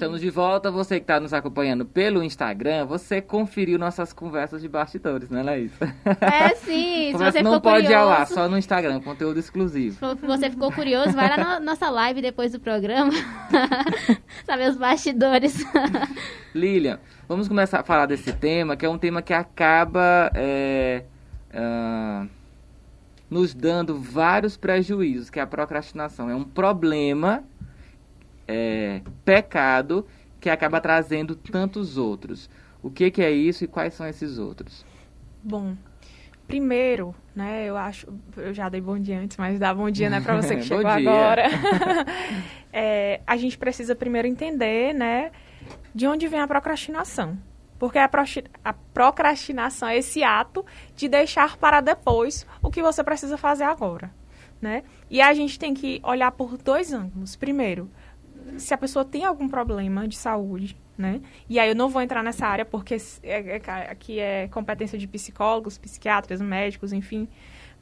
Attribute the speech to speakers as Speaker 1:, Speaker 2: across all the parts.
Speaker 1: Estamos de volta. Você que está nos acompanhando pelo Instagram, você conferiu nossas conversas de bastidores, né, Laís?
Speaker 2: É, sim. Se você
Speaker 1: não pode
Speaker 2: curioso,
Speaker 1: ir ao ar, só no Instagram, conteúdo exclusivo.
Speaker 2: Se você ficou curioso, vai lá na nossa live depois do programa. Saber os bastidores.
Speaker 1: Lilian, vamos começar a falar desse tema, que é um tema que acaba é, ah, nos dando vários prejuízos, que é a procrastinação. É um problema, é, pecado, que acaba trazendo tantos outros. O que, que é isso e quais são esses outros?
Speaker 3: Bom, primeiro, né, eu acho, eu já dei bom dia antes, mas dá bom dia, né, para você que chegou agora. É, a gente precisa primeiro entender, né, de onde vem a procrastinação. Porque a procrastinação é esse ato de deixar para depois o que você precisa fazer agora, né? E a gente tem que olhar por dois ângulos. Primeiro, se a pessoa tem algum problema de saúde, né? E aí eu não vou entrar nessa área porque é- é- aqui é competência de psicólogos, psiquiatras, médicos, enfim.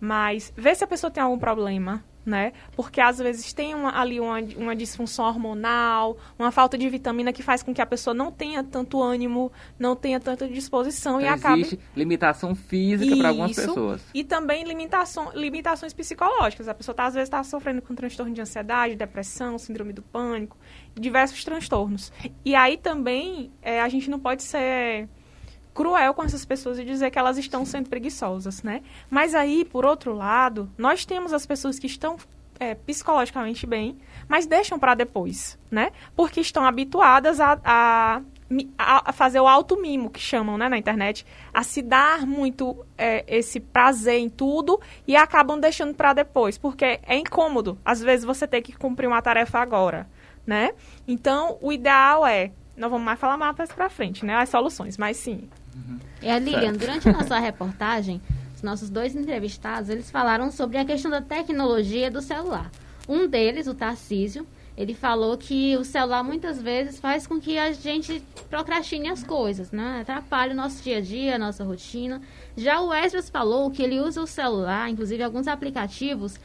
Speaker 3: Mas ver se a pessoa tem algum problema, né? Porque às vezes tem uma- ali uma, uma disfunção hormonal, uma falta de vitamina que faz com que a pessoa não tenha tanto ânimo, não tenha tanta disposição e
Speaker 1: Então,
Speaker 3: acabe
Speaker 1: existe limitação física para algumas pessoas.
Speaker 3: e também limitação, limitações psicológicas. A pessoa tá, às vezes está sofrendo com transtorno de ansiedade, depressão, síndrome do pânico, diversos transtornos. E aí também é, a gente não pode ser cruel com essas pessoas e dizer que elas estão sendo preguiçosas, né? Mas aí, por outro lado, nós temos as pessoas que estão é, psicologicamente bem, mas deixam para depois, né? Porque estão habituadas a, a, a- fazer o alto mimo, que chamam né, na internet, a se dar muito é, esse prazer em tudo e acabam deixando para depois, porque é incômodo. Às vezes você tem que cumprir uma tarefa agora, né? Então, o ideal é, não vamos mais falar mapas para frente, né? As soluções, mas sim,
Speaker 2: E a Lilian, durante a nossa reportagem, os nossos dois entrevistados, eles falaram sobre a questão da tecnologia do celular. Um deles, o Tarcísio, ele falou que o celular muitas vezes faz com que a gente procrastine as coisas, né? Atrapalha o nosso dia a dia, a nossa rotina. Já o Esdras falou que ele usa o celular, inclusive alguns aplicativos,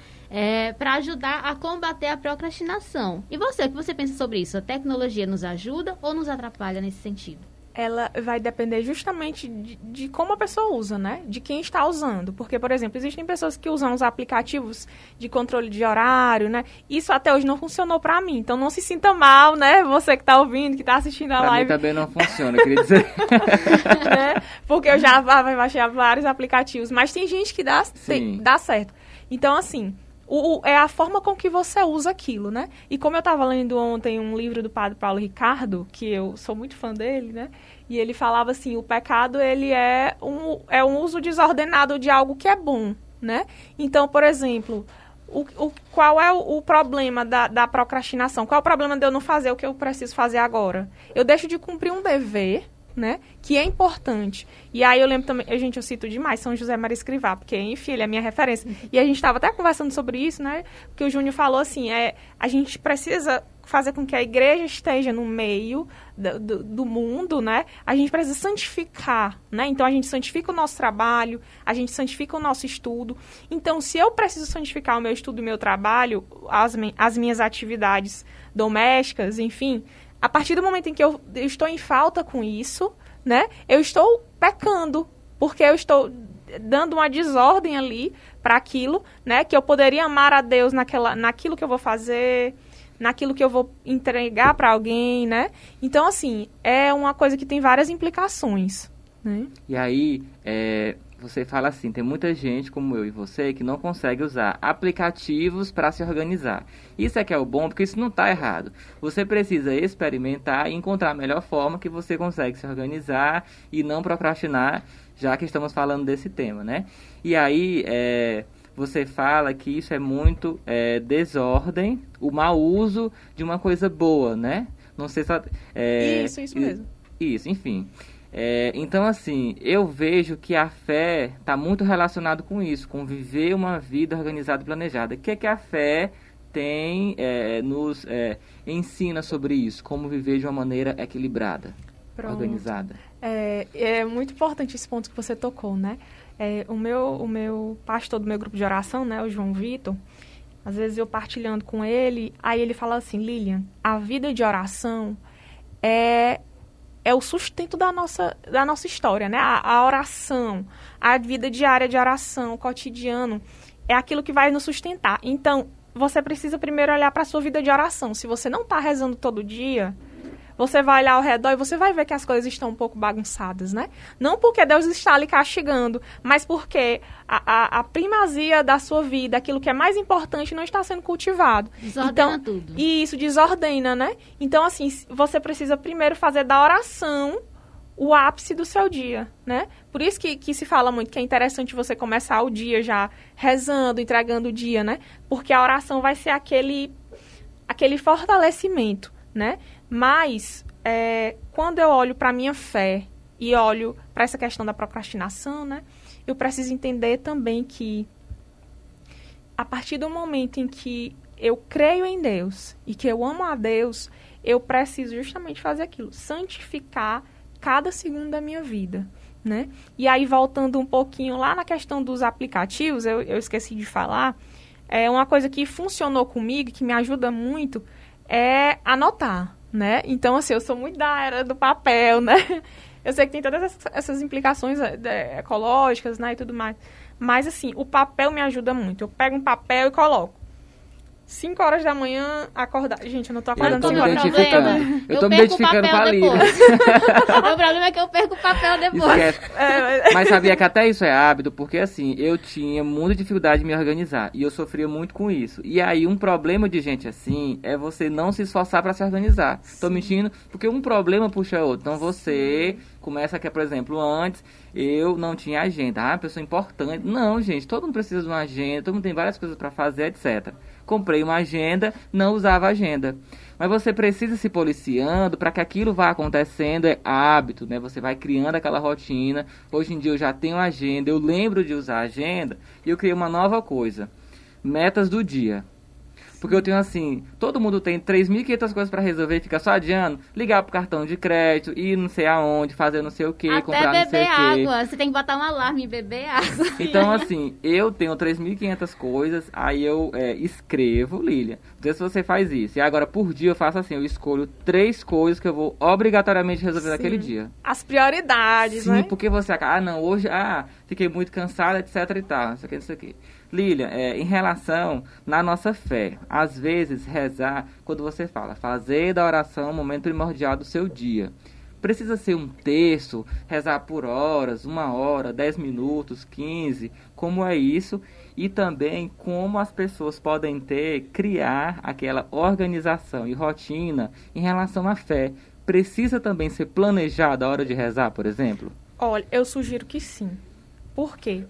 Speaker 2: para ajudar a combater a procrastinação. E você, o que você pensa sobre isso? A tecnologia nos ajuda ou nos atrapalha nesse sentido?
Speaker 3: Ela vai depender justamente de, de como a pessoa usa, né? De quem está usando. Porque, por exemplo, existem pessoas que usam os aplicativos de controle de horário, né? Isso até hoje não funcionou para mim. Então não se sinta mal, né? Você que está ouvindo, que está assistindo a
Speaker 1: Pra mim
Speaker 3: live,
Speaker 1: também não funciona, queria dizer.
Speaker 3: né? Porque eu já ba- baixei vários aplicativos. Mas tem gente que dá,
Speaker 1: Sim.
Speaker 3: tem- dá certo. Então, assim, o, é a forma com que você usa aquilo, né? E como eu estava lendo ontem um livro do padre Paulo Ricardo, que eu sou muito fã dele, né? E ele falava assim, o pecado, ele é um, é um uso desordenado de algo que é bom, né? Então, por exemplo... O, o- qual é o, o problema da, da procrastinação? Qual é o problema de eu não fazer o que eu preciso fazer agora? Eu deixo de cumprir um dever, né? Que é importante. E aí eu lembro também, gente, eu cito demais São José Maria Escrivá, porque, enfim, ele é a minha referência. E a gente estava até conversando sobre isso, né? Porque o Júnior falou assim, é, a gente precisa fazer com que a igreja esteja no meio do, do, do mundo, né? A gente precisa santificar, né? Então a gente santifica o nosso trabalho, a gente santifica o nosso estudo. Então, se eu preciso santificar o meu estudo e o meu trabalho, as, as minhas atividades domésticas, enfim, a partir do momento em que eu, estou em falta com isso, né? Eu estou pecando, porque eu estou dando uma desordem ali para aquilo, né? Que eu poderia amar a Deus naquela, naquilo que eu vou fazer, naquilo que eu vou entregar para alguém, né? Então, assim, é uma coisa que tem várias implicações, né?
Speaker 1: E aí, é, você fala assim, tem muita gente como eu e você que não consegue usar aplicativos para se organizar. Isso é que é o bom, porque isso não está errado. Você precisa experimentar e encontrar a melhor forma que você consegue se organizar e não procrastinar, já que estamos falando desse tema, né? E aí, é, você fala que isso é muito é, desordem, o mau uso de uma coisa boa, né? Não sei se... É,
Speaker 3: isso, isso mesmo.
Speaker 1: Isso, enfim. É, então, assim, eu vejo que a fé está muito relacionado com isso, com viver uma vida organizada e planejada. O que, é que a fé tem, é, nos é, ensina sobre isso? Como viver de uma maneira equilibrada,
Speaker 3: Pronto.
Speaker 1: organizada.
Speaker 3: É, é muito importante esse ponto que você tocou, né? É, o, meu, o meu pastor do meu grupo de oração, né, o João Vitor, às vezes eu partilhando com ele, aí ele fala assim, Lilian, a vida de oração é, é o sustento da nossa, da nossa história, né? A, a oração, a vida diária de oração, o cotidiano, é aquilo que vai nos sustentar. Então, você precisa primeiro olhar para a sua vida de oração. Se você não está rezando todo dia, você vai olhar ao redor e você vai ver que as coisas estão um pouco bagunçadas, né? Não porque Deus está lhe castigando, mas porque a, a, a primazia da sua vida, aquilo que é mais importante, não está sendo cultivado.
Speaker 2: Desordena então, tudo.
Speaker 3: E isso desordena, né? Então, assim, você precisa primeiro fazer da oração o ápice do seu dia, né? Por isso que, que se fala muito que é interessante você começar o dia já rezando, entregando o dia, né? Porque a oração vai ser aquele, aquele fortalecimento, né? Mas, é, quando eu olho para a minha fé e olho para essa questão da procrastinação, né? Eu preciso entender também que a partir do momento em que eu creio em Deus e que eu amo a Deus, eu preciso justamente fazer aquilo, santificar cada segundo da minha vida, né? E aí, voltando um pouquinho lá na questão dos aplicativos, eu, eu esqueci de falar, é uma coisa que funcionou comigo, que me ajuda muito, é anotar, né? Então, assim, eu sou muito da era do papel, né? Eu sei que tem todas essas, implicações é, ecológicas, né, e tudo mais. Mas, assim, o papel me ajuda muito. Eu pego um papel e coloco. 5 horas da manhã, acordar. Gente, eu não tô acordando
Speaker 1: eu tô
Speaker 3: me
Speaker 1: identificando. Eu, eu tô me identificando com a Lívia.
Speaker 2: o problema é que eu perco o papel depois.
Speaker 1: É, mas sabia que até isso é hábito, porque assim, eu tinha muita dificuldade de me organizar. E eu sofria muito com isso. E aí, um problema de gente assim é você não se esforçar para se organizar. Sim. Tô mentindo? Porque um problema puxa outro. Então você começa que, por exemplo, antes eu não tinha agenda. Ah, pessoa importante. Não, gente, todo mundo precisa de uma agenda, todo mundo tem várias coisas para fazer, etc comprei uma agenda, não usava agenda. Mas você precisa se policiando para que aquilo vá acontecendo, é hábito, né? Você vai criando aquela rotina. Hoje em dia eu já tenho agenda, eu lembro de usar agenda e eu criei uma nova coisa. Metas do dia. Porque eu tenho assim, todo mundo tem 3.500 coisas para resolver e fica só adiando. Ligar pro cartão de crédito, ir não sei aonde, fazer não sei o que, comprar não sei o que.
Speaker 2: água. Você tem que botar um alarme e beber água.
Speaker 1: Então, assim, eu tenho 3.500 coisas, aí eu é, escrevo, Lilia. Não sei se você faz isso. E agora, por dia, eu faço assim, eu escolho três coisas que eu vou obrigatoriamente resolver Sim. naquele dia.
Speaker 3: As prioridades,
Speaker 1: Sim,
Speaker 3: né?
Speaker 1: Sim, porque você acaba, ah, não, hoje, ah, fiquei muito cansada, etc e tal, não sei o que, não sei o que. Lilian, é, em relação na nossa fé, às vezes rezar, quando você fala, fazer da oração o momento primordial do seu dia. Precisa ser um texto, rezar por horas, uma hora, dez minutos, quinze, como é isso? E também como as pessoas podem ter, criar aquela organização e rotina em relação à fé. Precisa também ser planejada a hora de rezar, por exemplo?
Speaker 3: Olha, eu sugiro que sim. Por quê?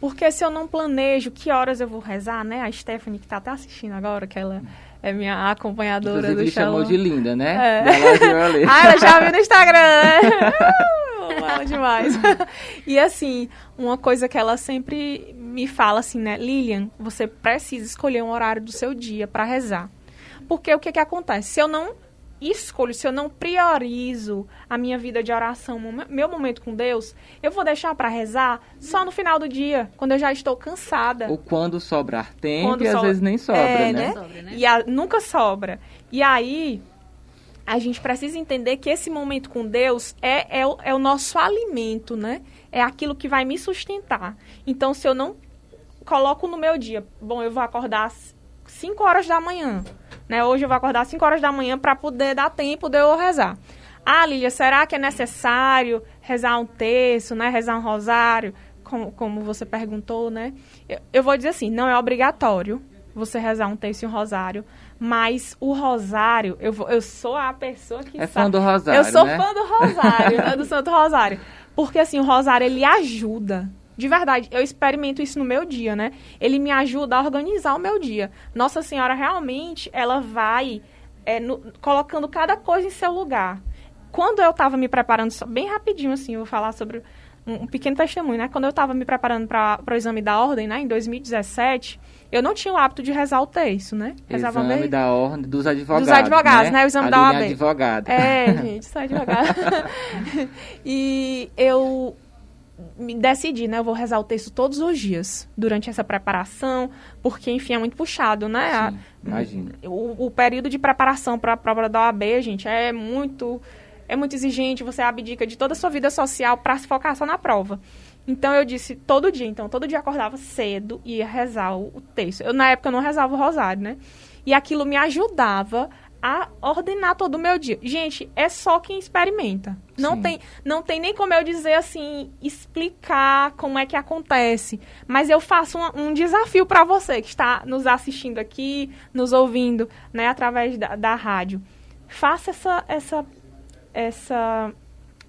Speaker 3: Porque se eu não planejo que horas eu vou rezar, né? A Stephanie, que está até assistindo agora, que ela é minha acompanhadora
Speaker 1: Inclusive,
Speaker 3: do
Speaker 1: chamou de linda, né?
Speaker 3: É. ah, ela já viu no Instagram, né? ela demais. e assim, uma coisa que ela sempre me fala assim, né? Lilian, você precisa escolher um horário do seu dia para rezar. Porque o que que acontece? Se eu não escolho, se eu não priorizo a minha vida de oração, meu momento com Deus, eu vou deixar para rezar só no final do dia, quando eu já estou cansada.
Speaker 1: Ou quando sobrar tempo quando e às vezes nem sobra, é, né?
Speaker 3: né? Sobra, né? E a, nunca sobra. E aí, a gente precisa entender que esse momento com Deus é, é, o, é o nosso alimento, né? É aquilo que vai me sustentar. Então, se eu não coloco no meu dia, bom, eu vou acordar 5 horas da manhã. Né? Hoje eu vou acordar às 5 horas da manhã para poder dar tempo de eu rezar. Ah, Lília, será que é necessário rezar um terço, né? Rezar um rosário, como, como você perguntou, né? Eu, eu vou dizer assim, não é obrigatório você rezar um terço e um rosário, mas o rosário, eu, eu sou a pessoa que
Speaker 1: é
Speaker 3: sabe.
Speaker 1: fã do rosário,
Speaker 3: Eu sou
Speaker 1: né?
Speaker 3: fã do rosário, do Santo Rosário. Porque assim, o rosário ele ajuda, de verdade, eu experimento isso no meu dia, né? Ele me ajuda a organizar o meu dia. Nossa Senhora realmente, ela vai é, no, colocando cada coisa em seu lugar. Quando eu estava me preparando, bem rapidinho assim, eu vou falar sobre um, um pequeno testemunho, né? Quando eu estava me preparando para o exame da ordem, né, em 2017, eu não tinha o hábito de rezar o texto, né?
Speaker 1: Rezava exame da ordem dos advogados.
Speaker 3: Dos advogados, né? né? O exame da OAB.
Speaker 1: advogado.
Speaker 3: É, gente, sou advogada. e eu me decidi, né? Eu vou rezar o texto todos os dias durante essa preparação, porque, enfim, é muito puxado, né?
Speaker 1: Sim, imagina.
Speaker 3: O, o período de preparação para a prova da OAB, gente, é muito é muito exigente, você abdica de toda a sua vida social para se focar só na prova. Então eu disse todo dia, então todo dia acordava cedo e ia rezar o, texto. Eu na época eu não rezava o rosário, né? E aquilo me ajudava a ordenar todo o meu dia. Gente, é só quem experimenta. Não tem, não tem nem como eu dizer assim, explicar como é que acontece. Mas eu faço um, um desafio para você que está nos assistindo aqui, nos ouvindo, né, através da, da rádio. Faça essa, essa essa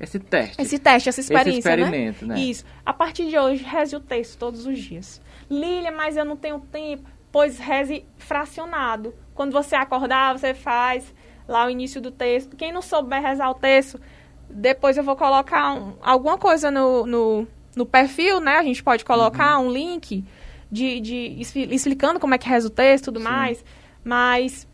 Speaker 1: esse teste.
Speaker 3: Esse teste, essa experiência,
Speaker 1: Esse experimento, né?
Speaker 3: né? Isso. A partir de hoje, reze o texto todos os dias. Lília, mas eu não tenho tempo. Pois reze fracionado. Quando você acordar, você faz lá o início do texto. Quem não souber rezar o texto, depois eu vou colocar um, alguma coisa no, no, no, perfil, né? A gente pode colocar uhum. um link de, de explicando como é que reza o texto e tudo Sim. mais. Mas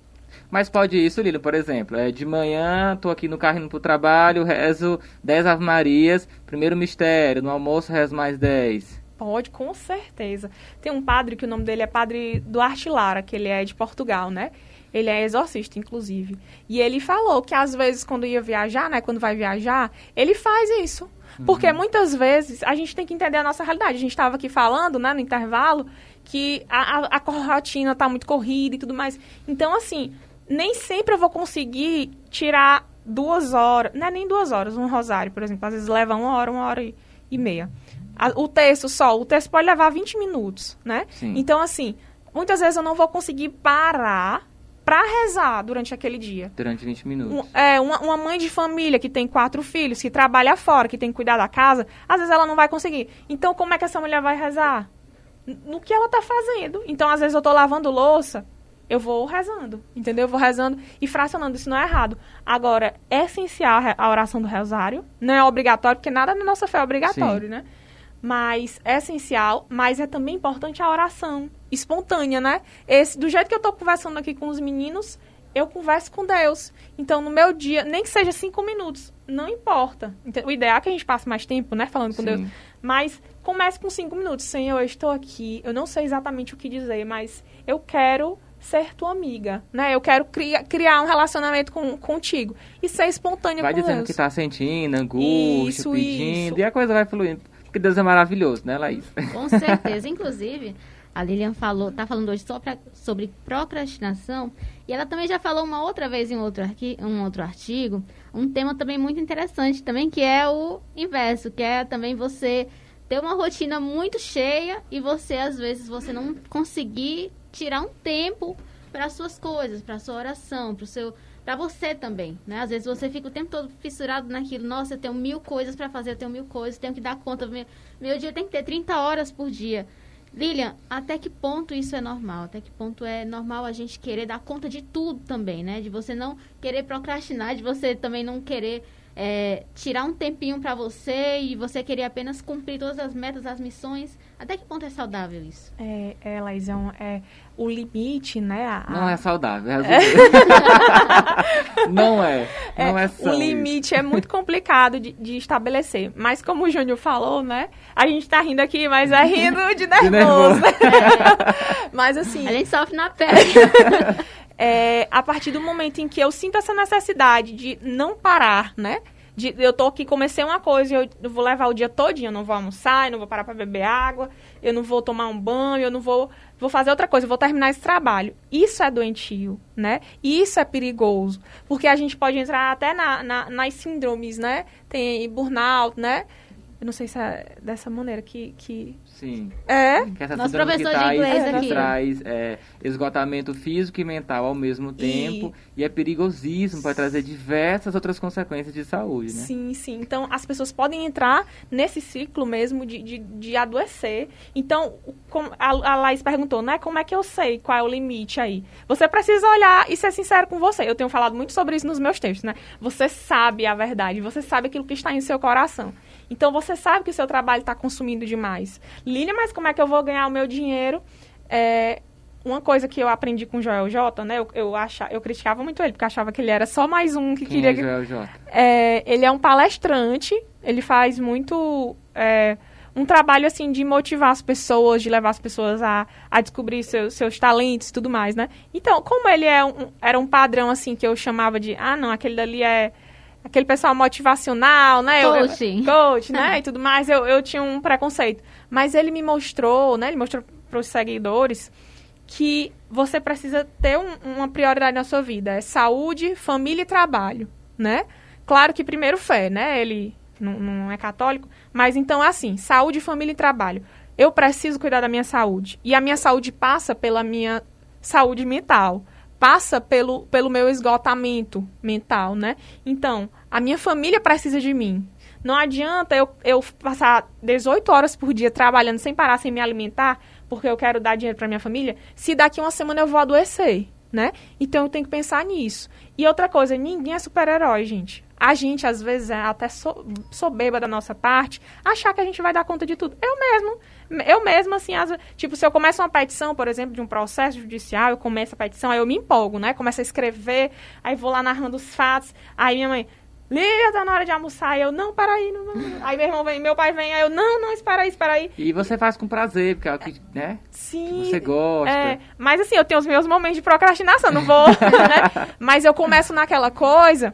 Speaker 1: mas pode isso, Lilo, por exemplo. É, de manhã, tô aqui no carro indo pro trabalho, rezo 10 Ave Marias, primeiro mistério, no almoço rezo mais 10.
Speaker 3: Pode, com certeza. Tem um padre que o nome dele é Padre Duarte Lara, que ele é de Portugal, né? Ele é exorcista, inclusive. E ele falou que às vezes, quando ia viajar, né? Quando vai viajar, ele faz isso. Porque uhum. muitas vezes a gente tem que entender a nossa realidade. A gente estava aqui falando, né, no intervalo, que a, a, a rotina está muito corrida e tudo mais. Então, assim, nem sempre eu vou conseguir tirar duas horas, não é nem duas horas, um rosário, por exemplo, às vezes leva uma hora, uma hora e, e meia. A, o texto só, o texto pode levar 20 minutos, né?
Speaker 1: Sim.
Speaker 3: Então, assim, muitas vezes eu não vou conseguir parar para rezar durante aquele dia.
Speaker 1: Durante 20 minutos.
Speaker 3: Um, é, uma, uma, mãe de família que tem quatro filhos, que trabalha fora, que tem que cuidar da casa, às vezes ela não vai conseguir. Então, como é que essa mulher vai rezar? No que ela tá fazendo. Então, às vezes eu tô lavando louça, eu vou rezando, entendeu? Eu vou rezando e fracionando, isso não é errado. Agora, é essencial a oração do rosário, não é obrigatório, porque nada na nossa fé é obrigatório, Sim. né? Mas é essencial, mas é também importante a oração espontânea, né? Esse, do jeito que eu estou conversando aqui com os meninos, eu converso com Deus. Então, no meu dia, nem que seja cinco minutos, não importa. O ideal é que a gente passe mais tempo, né, falando com Sim. Deus. Mas comece com cinco minutos. Senhor, eu estou aqui, eu não sei exatamente o que dizer, mas eu quero ser tua amiga, né? Eu quero criar, criar um relacionamento com, contigo. E ser espontânea
Speaker 1: vai
Speaker 3: com
Speaker 1: dizendo o que tá sentindo, angústia, isso, pedindo, isso. e a coisa vai fluindo. Porque Deus é maravilhoso, né, Laís?
Speaker 2: Com certeza. Inclusive, a Lilian falou, tá falando hoje só pra, sobre procrastinação, e ela também já falou uma outra vez em outro, arqui, um outro artigo, um tema também muito interessante também, que é o inverso, que é também você ter uma rotina muito cheia e você, às vezes, você não conseguir tirar um tempo para suas coisas, para sua oração, para seu para você também, né? Às vezes você fica o tempo todo fissurado naquilo. Nossa, eu tenho mil coisas para fazer, eu tenho mil coisas, tenho que dar conta. Meu, meu dia tem que ter 30 horas por dia. Lilian, até que ponto isso é normal? Até que ponto é normal a gente querer dar conta de tudo também, né? De você não querer procrastinar, de você também não querer é, tirar um tempinho para você e você querer apenas cumprir todas as metas, as missões. Até que ponto é saudável isso?
Speaker 3: É, é Laís, é, um, é o limite, né? A,
Speaker 1: Não é saudável, é Não é, não é, é
Speaker 3: O limite é muito complicado de, de, estabelecer. Mas como o Júnior falou, né? A gente tá rindo aqui, mas é rindo de nervoso. De nervoso. É. mas assim...
Speaker 2: A gente sofre na pele.
Speaker 3: É, a partir do momento em que eu sinto essa necessidade de não parar, né? De, eu tô aqui, comecei uma coisa, eu, eu vou levar o dia todinho, eu não vou almoçar, eu não vou parar para beber água, eu não vou tomar um banho, eu não vou, vou fazer outra coisa, eu vou terminar esse trabalho. Isso é doentio, né? Isso é perigoso, porque a gente pode entrar até na, na, nas síndromes, né? Tem burnout, né? Eu não sei se é dessa maneira que, que
Speaker 1: Sim.
Speaker 3: É?
Speaker 1: Que essa Nosso professor de inglês aqui. traz é, esgotamento físico e mental ao mesmo tempo e, e é perigosíssimo, para trazer diversas outras consequências de saúde, né?
Speaker 3: Sim, sim. Então, as pessoas podem entrar nesse ciclo mesmo de, de, de adoecer. Então, como a, a Laís perguntou, né? Como é que eu sei qual é o limite aí? Você precisa olhar e ser sincero com você. Eu tenho falado muito sobre isso nos meus textos, né? Você sabe a verdade, você sabe aquilo que está em seu coração. Então você sabe que o seu trabalho está consumindo demais. Lília, mas como é que eu vou ganhar o meu dinheiro? É, uma coisa que eu aprendi com o Joel J, né? Eu, eu, achava, eu criticava muito ele, porque achava que ele era só mais um que
Speaker 1: Quem
Speaker 3: queria.
Speaker 1: É Joel J?
Speaker 3: É, ele é um palestrante, ele faz muito. É, um trabalho assim de motivar as pessoas, de levar as pessoas a, a descobrir seus, seus talentos e tudo mais, né? Então, como ele é um, era um padrão assim que eu chamava de, ah, não, aquele dali é aquele pessoal motivacional, né?
Speaker 2: Coach.
Speaker 3: Eu, coach, né? e tudo mais, eu, eu tinha um preconceito. Mas ele me mostrou, né? Ele mostrou para os seguidores que você precisa ter um, uma prioridade na sua vida. É saúde, família e trabalho, né? Claro que primeiro fé, né? Ele não, não é católico, mas então é assim, saúde, família e trabalho. Eu preciso cuidar da minha saúde. E a minha saúde passa pela minha saúde mental. Passa pelo, pelo meu esgotamento mental, né? Então, a minha família precisa de mim. Não adianta eu, eu passar 18 horas por dia trabalhando sem parar, sem me alimentar, porque eu quero dar dinheiro para minha família, se daqui uma semana eu vou adoecer, né? Então eu tenho que pensar nisso. E outra coisa, ninguém é super-herói, gente. A gente, às vezes, é até so, soberba da nossa parte, achar que a gente vai dar conta de tudo. Eu mesmo, eu mesmo, assim, as, tipo, se eu começo uma petição, por exemplo, de um processo judicial, eu começo a petição, aí eu me empolgo, né? Começo a escrever, aí vou lá narrando os fatos, aí minha mãe, Lília, tá na hora de almoçar. Aí eu, não, para aí. Não, não. Aí meu irmão vem, meu pai vem, aí eu, não, não, espera aí, espera aí.
Speaker 1: E você faz com prazer, porque é o que, né?
Speaker 3: Sim.
Speaker 1: Que você gosta.
Speaker 3: É, mas assim, eu tenho os meus momentos de procrastinação, não vou, né? Mas eu começo naquela coisa,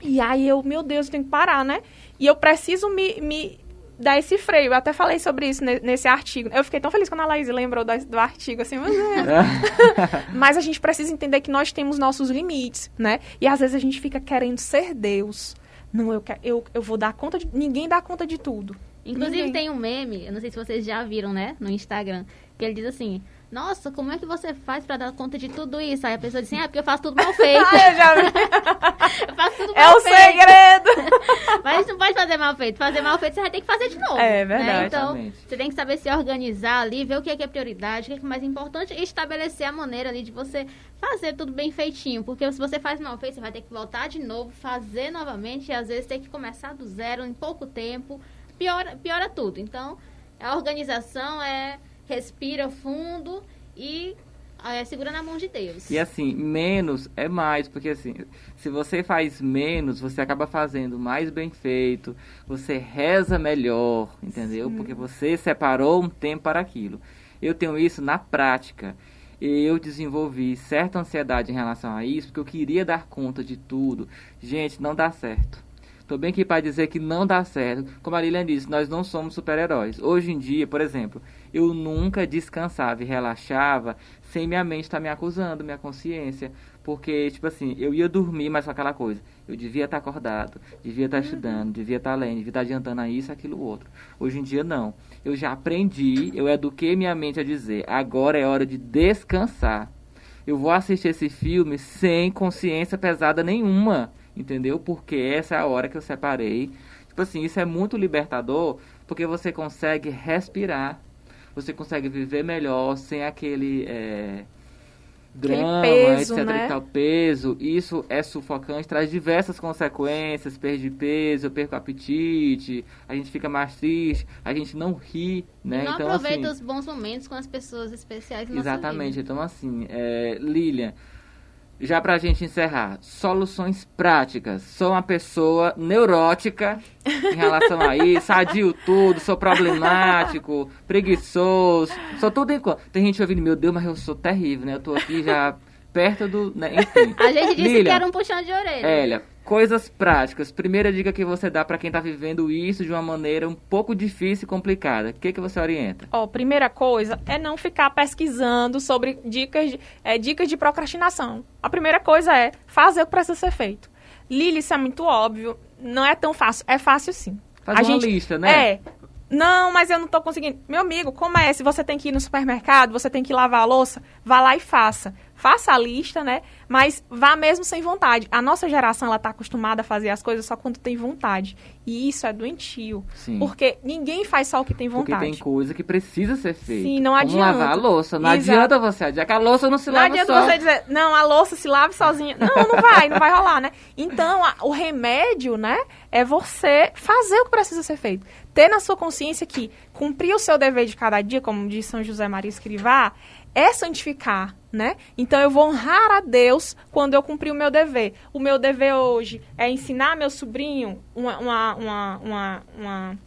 Speaker 3: e aí eu, meu Deus, eu tenho que parar, né? E eu preciso me, me dar esse freio. Eu até falei sobre isso nesse artigo. Eu fiquei tão feliz quando a Laís lembrou do, do artigo, assim, mas, é. mas a gente precisa entender que nós temos nossos limites, né? E às vezes a gente fica querendo ser Deus. Não, eu, quero, eu, eu vou dar conta de... Ninguém dá conta de tudo.
Speaker 2: Inclusive
Speaker 3: Ninguém.
Speaker 2: tem um meme, eu não sei se vocês já viram, né, no Instagram, que ele diz assim: Nossa, como é que você faz pra dar conta de tudo isso? Aí a pessoa diz assim: Ah, porque eu faço tudo mal feito.
Speaker 3: ah, eu já vi.
Speaker 2: eu faço tudo
Speaker 3: É
Speaker 2: mal
Speaker 3: o
Speaker 2: feito.
Speaker 3: segredo.
Speaker 2: Mas não pode fazer mal feito. Fazer mal feito, você vai ter que fazer de novo.
Speaker 3: É
Speaker 2: né?
Speaker 3: verdade.
Speaker 2: Então,
Speaker 1: Exatamente.
Speaker 2: você tem que saber se organizar ali, ver o que é, que é prioridade, o que é, que é mais importante e estabelecer a maneira ali de você fazer tudo bem feitinho. Porque se você faz mal feito, você vai ter que voltar de novo, fazer novamente e às vezes ter que começar do zero em pouco tempo. Piora, piora tudo. Então, a organização é respira fundo e é, segura na mão de Deus.
Speaker 1: E assim, menos é mais, porque assim, se você faz menos, você acaba fazendo mais bem feito, você reza melhor, entendeu? Porque você separou um tempo para aquilo. Eu tenho isso na prática. Eu desenvolvi certa ansiedade em relação a isso, porque eu queria dar conta de tudo. Gente, não dá certo. Tô bem aqui para dizer que não dá certo. Como a Lilian disse, nós não somos super-heróis. Hoje em dia, por exemplo, eu nunca descansava e relaxava sem minha mente estar me acusando, minha consciência. Porque, tipo assim, eu ia dormir, mas com aquela coisa. Eu devia estar acordado, devia estar estudando, devia estar lendo, devia estar adiantando a isso, aquilo, outro. Hoje em dia, não. Eu já aprendi, eu eduquei minha mente a dizer, agora é hora de descansar. Eu vou assistir esse filme sem consciência pesada nenhuma, entendeu? Porque essa é a hora que eu separei. Tipo assim, isso é muito libertador, porque você consegue respirar, você consegue viver melhor sem aquele é, drama,
Speaker 3: peso,
Speaker 1: etc.
Speaker 3: né?
Speaker 1: E tal, peso. Isso é sufocante, traz diversas consequências. Perdi peso, eu perco apetite, a gente fica mais triste, a gente não ri, né?
Speaker 2: não
Speaker 1: então,
Speaker 2: aproveita
Speaker 1: assim,
Speaker 2: os bons momentos com as pessoas especiais
Speaker 1: Exatamente. Então, assim, é, Lilian, já pra gente encerrar, soluções práticas. Sou uma pessoa neurótica em relação a isso, adio tudo, sou problemático, preguiçoso, sou tudo conta. Tem gente ouvindo, meu Deus, mas eu sou terrível, né? Eu tô aqui já perto do. Né? Enfim.
Speaker 2: A gente disse que era um puxão de orelha.
Speaker 1: Elia, coisas práticas. Primeira dica que você dá pra quem tá vivendo isso de uma maneira um pouco difícil e complicada. O que, que você orienta?
Speaker 3: Ó, primeira coisa é não ficar pesquisando sobre dicas de, é, dicas de procrastinação. A primeira coisa é fazer o que precisa ser feito. Lili, isso é muito óbvio. Não é tão fácil. É fácil sim.
Speaker 1: Faz
Speaker 3: A
Speaker 1: uma
Speaker 3: gente-
Speaker 1: lista, né?
Speaker 3: É. Não, mas eu não tô conseguindo. Meu amigo, como é? Se você tem que ir no supermercado, você tem que lavar a louça, vá lá e faça. Faça a lista, né? Mas vá mesmo sem vontade. A nossa geração, ela tá acostumada a fazer as coisas só quando tem vontade. E isso é doentio.
Speaker 1: Sim.
Speaker 3: Porque ninguém faz só o que tem
Speaker 1: Porque
Speaker 3: vontade.
Speaker 1: tem coisa que precisa ser feita.
Speaker 3: Sim, não
Speaker 1: Como
Speaker 3: adianta.
Speaker 1: lavar a louça. Não
Speaker 3: Exato.
Speaker 1: adianta você adiar que a louça não se
Speaker 3: Não
Speaker 1: lava
Speaker 3: adianta
Speaker 1: só.
Speaker 3: você dizer, não, a louça se lave sozinha. Não, não vai, não vai rolar, né? Então, a- o remédio, né, é você fazer o que precisa ser feito. Ter na sua consciência que cumprir o seu dever de cada dia, como diz São José Maria Escrivá, é santificar, né? Então eu vou honrar a Deus quando eu cumprir o meu dever. O meu dever hoje é ensinar meu sobrinho uma, uma, uma, uma, uma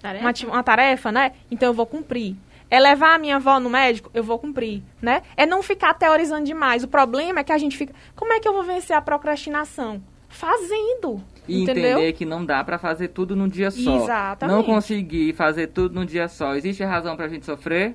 Speaker 2: Tarefa?
Speaker 3: Uma, uma tarefa, né? Então eu vou cumprir. É levar a minha avó no médico, eu vou cumprir, né? É não ficar teorizando demais. O problema é que a gente fica, como é que eu vou vencer a procrastinação? Fazendo.
Speaker 1: E
Speaker 3: entendeu?
Speaker 1: entender que não dá pra fazer tudo num dia só.
Speaker 3: Exatamente.
Speaker 1: Não conseguir fazer tudo num dia só. Existe razão pra gente sofrer?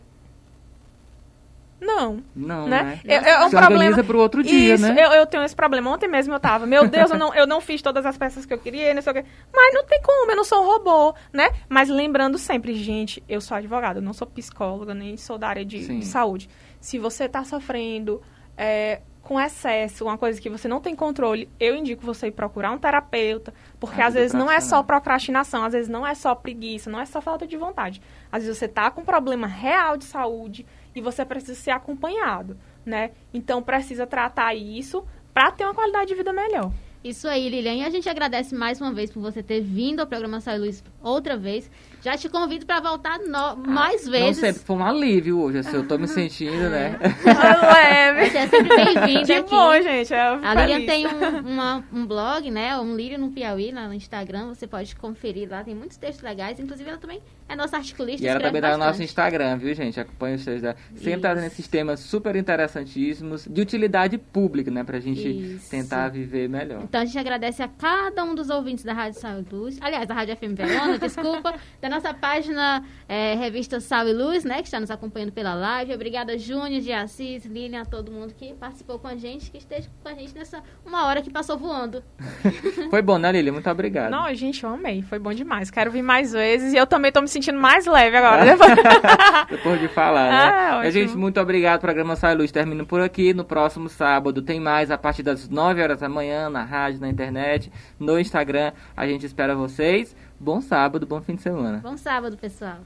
Speaker 3: Não.
Speaker 1: Não,
Speaker 3: né?
Speaker 1: né?
Speaker 3: É, é um
Speaker 1: Se
Speaker 3: problema.
Speaker 1: pro outro dia,
Speaker 3: Isso,
Speaker 1: né?
Speaker 3: eu, eu tenho esse problema. Ontem mesmo eu tava, meu Deus, eu não, eu não fiz todas as peças que eu queria, não sei o quê. Mas não tem como, eu não sou um robô, né? Mas lembrando sempre, gente, eu sou advogada, eu não sou psicóloga, nem sou da área de, de saúde. Se você tá sofrendo é, com excesso, uma coisa que você não tem controle, eu indico você ir procurar um terapeuta, porque
Speaker 1: Ajuda
Speaker 3: às vezes não é só procrastinação, às vezes não é só preguiça, não é só falta de vontade. Às vezes você tá com um problema real de saúde e você precisa ser acompanhado, né? Então precisa tratar isso para ter uma qualidade de vida melhor.
Speaker 2: Isso aí, Lilian. E a gente agradece mais uma vez por você ter vindo ao programa Sai Luz outra vez. Já te convido para voltar no- mais
Speaker 1: Não
Speaker 2: vezes.
Speaker 1: sempre foi um alívio hoje, assim, eu tô me sentindo, né?
Speaker 3: Leve.
Speaker 2: Você é sempre bem-vindo
Speaker 3: Que
Speaker 2: aqui.
Speaker 3: bom, gente. Eu
Speaker 2: A Lilian tem um, uma- um blog, né? Um Lilian no Piauí, lá no Instagram. Você pode conferir lá. Tem muitos textos legais. Inclusive, ela também é nossa articulista.
Speaker 1: E ela também tá no nosso. Instagram, viu, gente? Acompanha os seus. da- Sempre trazendo esses temas super interessantíssimos, de utilidade pública, né? Pra gente
Speaker 2: Isso.
Speaker 1: tentar viver melhor.
Speaker 2: Então a gente agradece a cada um dos ouvintes da Rádio Sal e Luz, aliás, da Rádio FM Verona, desculpa, da nossa página é, Revista Sal e Luz, né, que está nos acompanhando pela live. Obrigada, Júnior, de Assis, Lilian, a todo mundo que participou com a gente, que esteja com a gente nessa uma hora que passou voando.
Speaker 1: Foi bom, né, Lili? Muito obrigado.
Speaker 3: Não, gente, eu amei. Foi bom demais. Quero vir mais vezes. E eu também tô me sentindo mais leve agora.
Speaker 1: Depois de falar, né?
Speaker 3: Ah,
Speaker 1: gente, muito obrigado. O programa Sai Luz termina por aqui. No próximo sábado tem mais a partir das 9 horas da manhã, na rádio, na internet, no Instagram. A gente espera vocês. Bom sábado, bom fim de semana.
Speaker 2: Bom sábado, pessoal.